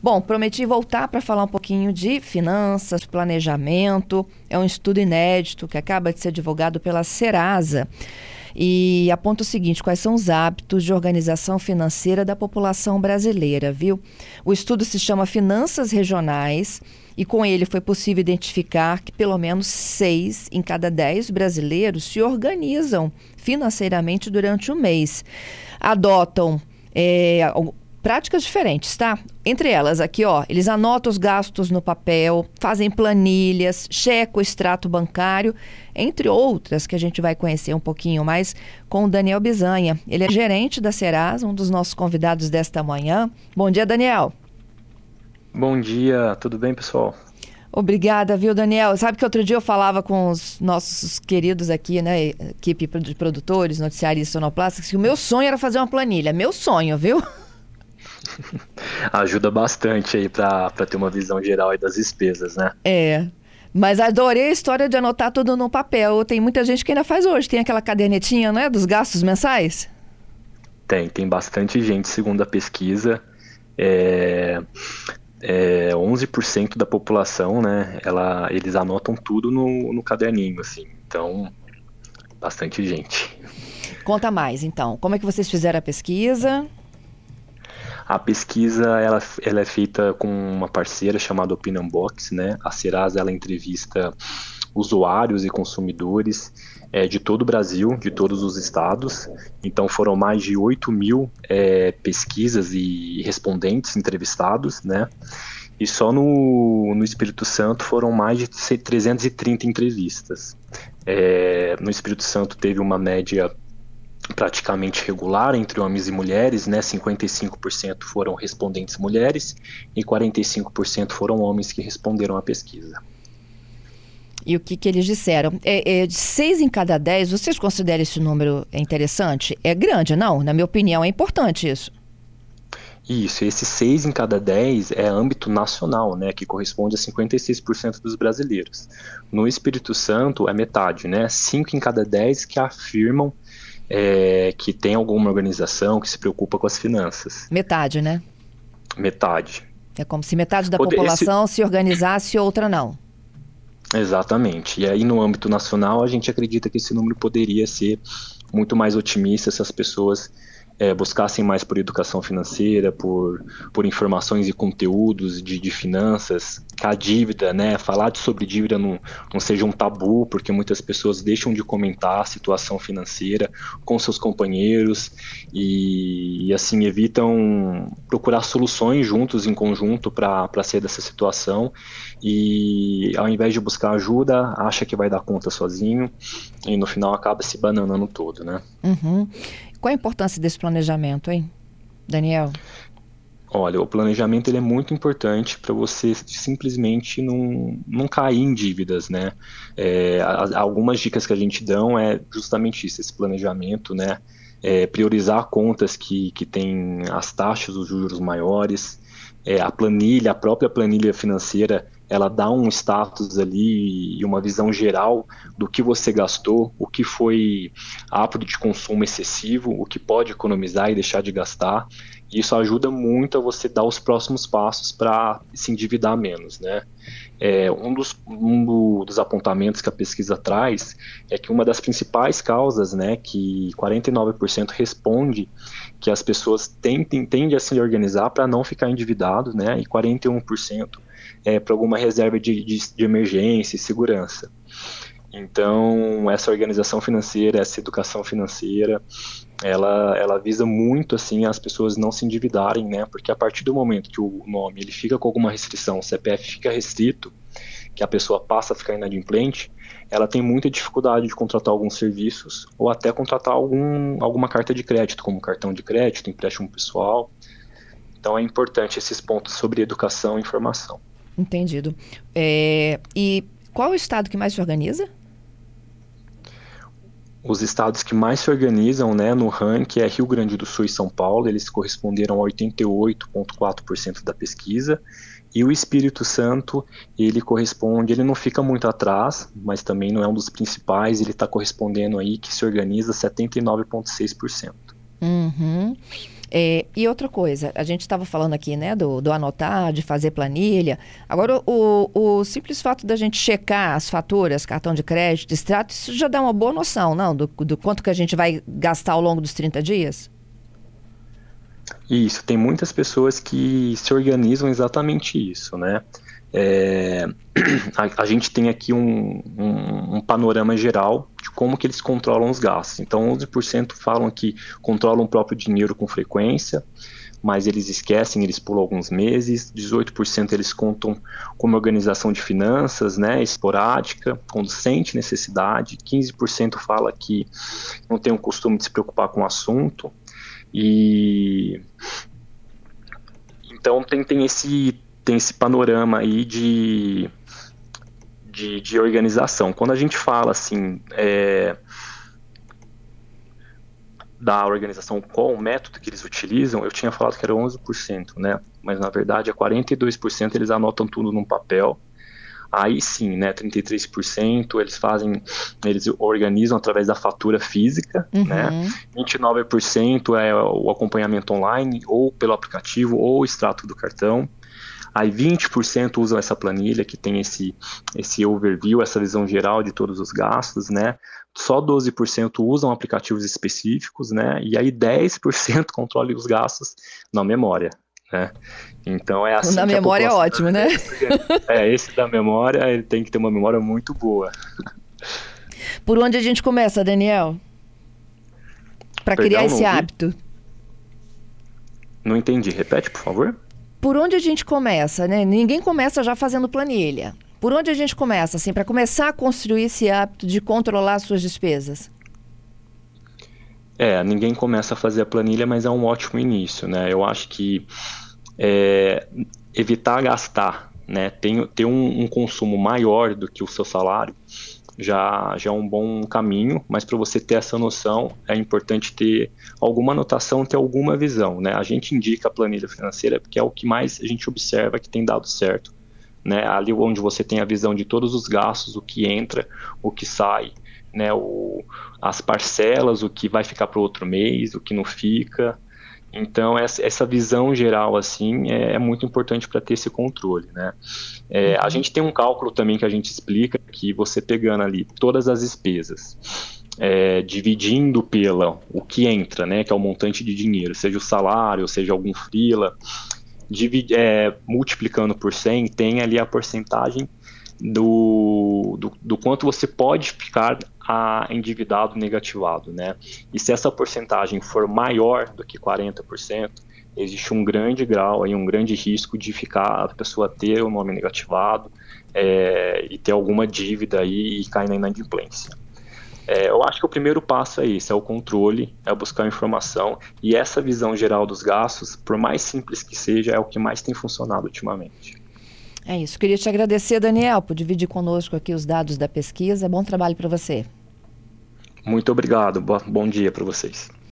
Bom, prometi voltar para falar um pouquinho de finanças, planejamento. É um estudo inédito que acaba de ser divulgado pela Serasa e aponta o seguinte: quais são os hábitos de organização financeira da população brasileira, viu? O estudo se chama Finanças Regionais e com ele foi possível identificar que pelo menos seis em cada dez brasileiros se organizam financeiramente durante o mês. Adotam é, práticas diferentes, tá? Entre elas, aqui, ó, eles anotam os gastos no papel, fazem planilhas, checam o extrato bancário, entre outras que a gente vai conhecer um pouquinho mais com o Daniel Bizanha. Ele é gerente da Serasa, um dos nossos convidados desta manhã. Bom dia, Daniel. Bom dia, tudo bem, pessoal? Obrigada, viu, Daniel? Sabe que outro dia eu falava com os nossos queridos aqui, né, equipe de produtores, noticiaristas sonoplásticos, que o meu sonho era fazer uma planilha. Meu sonho, viu? Ajuda bastante aí para ter uma visão geral das despesas, né? É. Mas adorei a história de anotar tudo no papel. Tem muita gente que ainda faz hoje. Tem aquela cadernetinha, né, dos gastos mensais? Tem, tem bastante gente, segundo a pesquisa. É, é 11% da população, né, ela, eles anotam tudo no, no caderninho, assim. Então, bastante gente. Conta mais, então. Como é que vocês fizeram a pesquisa? A pesquisa ela, ela é feita com uma parceira chamada Opinion Box, né? A Serasa ela entrevista usuários e consumidores é, de todo o Brasil, de todos os estados. Então foram mais de 8 mil é, pesquisas e respondentes entrevistados, né? E só no, no Espírito Santo foram mais de 330 entrevistas. É, no Espírito Santo teve uma média praticamente regular entre homens e mulheres, né? 55% foram respondentes mulheres e 45% foram homens que responderam à pesquisa. E o que, que eles disseram? É, é, de seis em cada dez, vocês consideram esse número interessante? É grande, não? Na minha opinião, é importante isso. Isso, esse 6 em cada 10 é âmbito nacional, né, que corresponde a 56% dos brasileiros. No Espírito Santo é metade, né, 5 em cada 10 que afirmam é, que tem alguma organização que se preocupa com as finanças. Metade, né? Metade. É como se metade da Poder, população esse... se organizasse e outra não. Exatamente. E aí, no âmbito nacional, a gente acredita que esse número poderia ser muito mais otimista se as pessoas é, buscassem mais por educação financeira, por, por informações e conteúdos de, de finanças, que a dívida, né, falar sobre dívida não, não seja um tabu, porque muitas pessoas deixam de comentar a situação financeira com seus companheiros e, e assim evitam procurar soluções juntos, em conjunto, para sair dessa situação e ao invés de buscar ajuda, acha que vai dar conta sozinho e no final acaba se bananando todo, né? Uhum. Qual a importância desse planejamento, hein, Daniel? Olha, o planejamento ele é muito importante para você simplesmente não, não cair em dívidas, né? É, algumas dicas que a gente dão é justamente isso, esse planejamento, né? É, priorizar contas que, que têm as taxas, os juros maiores, é, a planilha, a própria planilha financeira, ela dá um status ali e uma visão geral do que você gastou, o que foi apto de consumo excessivo, o que pode economizar e deixar de gastar. E isso ajuda muito a você dar os próximos passos para se endividar menos, né? É, um, dos, um dos apontamentos que a pesquisa traz é que uma das principais causas, né, que 49% responde que as pessoas tentem, tendem a se organizar para não ficar endividado, né, e 41% é, para alguma reserva de, de, de emergência e segurança. Então, essa organização financeira, essa educação financeira, ela, ela visa muito assim as pessoas não se endividarem, né? Porque a partir do momento que o nome ele fica com alguma restrição, o CPF fica restrito, que a pessoa passa a ficar inadimplente, ela tem muita dificuldade de contratar alguns serviços ou até contratar algum, alguma carta de crédito, como cartão de crédito, empréstimo pessoal. Então é importante esses pontos sobre educação e informação. Entendido. É, e qual o estado que mais se organiza? Os estados que mais se organizam né, no ranking é Rio Grande do Sul e São Paulo, eles corresponderam a 88,4% da pesquisa. E o Espírito Santo, ele corresponde, ele não fica muito atrás, mas também não é um dos principais, ele está correspondendo aí que se organiza 79,6%. Uhum. É, e outra coisa, a gente estava falando aqui, né, do, do, anotar, de fazer planilha. Agora, o, o, simples fato da gente checar as faturas, cartão de crédito, extrato, isso já dá uma boa noção, não? Do, do quanto que a gente vai gastar ao longo dos 30 dias? Isso, tem muitas pessoas que se organizam exatamente isso, né? É, a, a, gente tem aqui um, um, um, panorama geral como que eles controlam os gastos. Então, 11% falam que controlam o próprio dinheiro com frequência, mas eles esquecem, eles pulam alguns meses. 18% eles contam como organização de finanças, né, esporádica, quando sente necessidade. 15% fala que não tem o costume de se preocupar com o assunto. E então tem, tem esse tem esse panorama aí de, de, de organização. Quando a gente fala assim é, da organização, qual o método que eles utilizam, eu tinha falado que era 11%, né? Mas na verdade é 42% eles anotam tudo num papel aí sim, né, 33% eles fazem, eles organizam através da fatura física, uhum. né, 29% é o acompanhamento online, ou pelo aplicativo, ou o extrato do cartão, aí 20% usam essa planilha que tem esse, esse overview, essa visão geral de todos os gastos, né, só 12% usam aplicativos específicos, né, e aí 10% controlam os gastos na memória, né? Então é assim. O da memória é ótimo, né? É, esse da memória, ele tem que ter uma memória muito boa. Por onde a gente começa, Daniel? Para criar esse hábito. Não entendi. Repete, por favor. Por onde a gente começa, né? Ninguém começa já fazendo planilha. Por onde a gente começa, assim, para começar a construir esse hábito de controlar suas despesas? É, ninguém começa a fazer a planilha, mas é um ótimo início, né? Eu acho que é, evitar gastar, né? Ter, ter um, um, consumo maior do que o seu salário já, já é um bom caminho, mas para você ter essa noção é importante ter alguma anotação, ter alguma visão, né? A gente indica a planilha financeira porque é o que mais a gente observa que tem dado certo, né? Ali onde você tem a visão de todos os gastos, o que entra, o que sai, né, o, as parcelas, o que vai ficar para o outro mês, o que não fica. Então essa, visão geral assim é, é muito importante para ter esse controle, né? É, a uhum. gente tem um cálculo também que a gente explica que você pegando ali todas as despesas, é, dividindo pela o que entra, né, que é o montante de dinheiro, seja o salário, seja algum freela, divide, é, multiplicando por 100, tem ali a porcentagem do, do, do, quanto você pode ficar a endividado negativado, né? E se essa porcentagem for maior do que 40%, existe um grande grau aí, um grande risco de ficar a pessoa ter o nome negativado é, e ter alguma dívida aí e cair na inadimplência. É, eu acho que o primeiro passo é esse, é o controle, é buscar informação e essa visão geral dos gastos, por mais simples que seja, é o que mais tem funcionado ultimamente. É isso. Queria te agradecer, Daniel, por dividir conosco aqui os dados da pesquisa. Bom trabalho para você. Muito obrigado. Bom dia para vocês.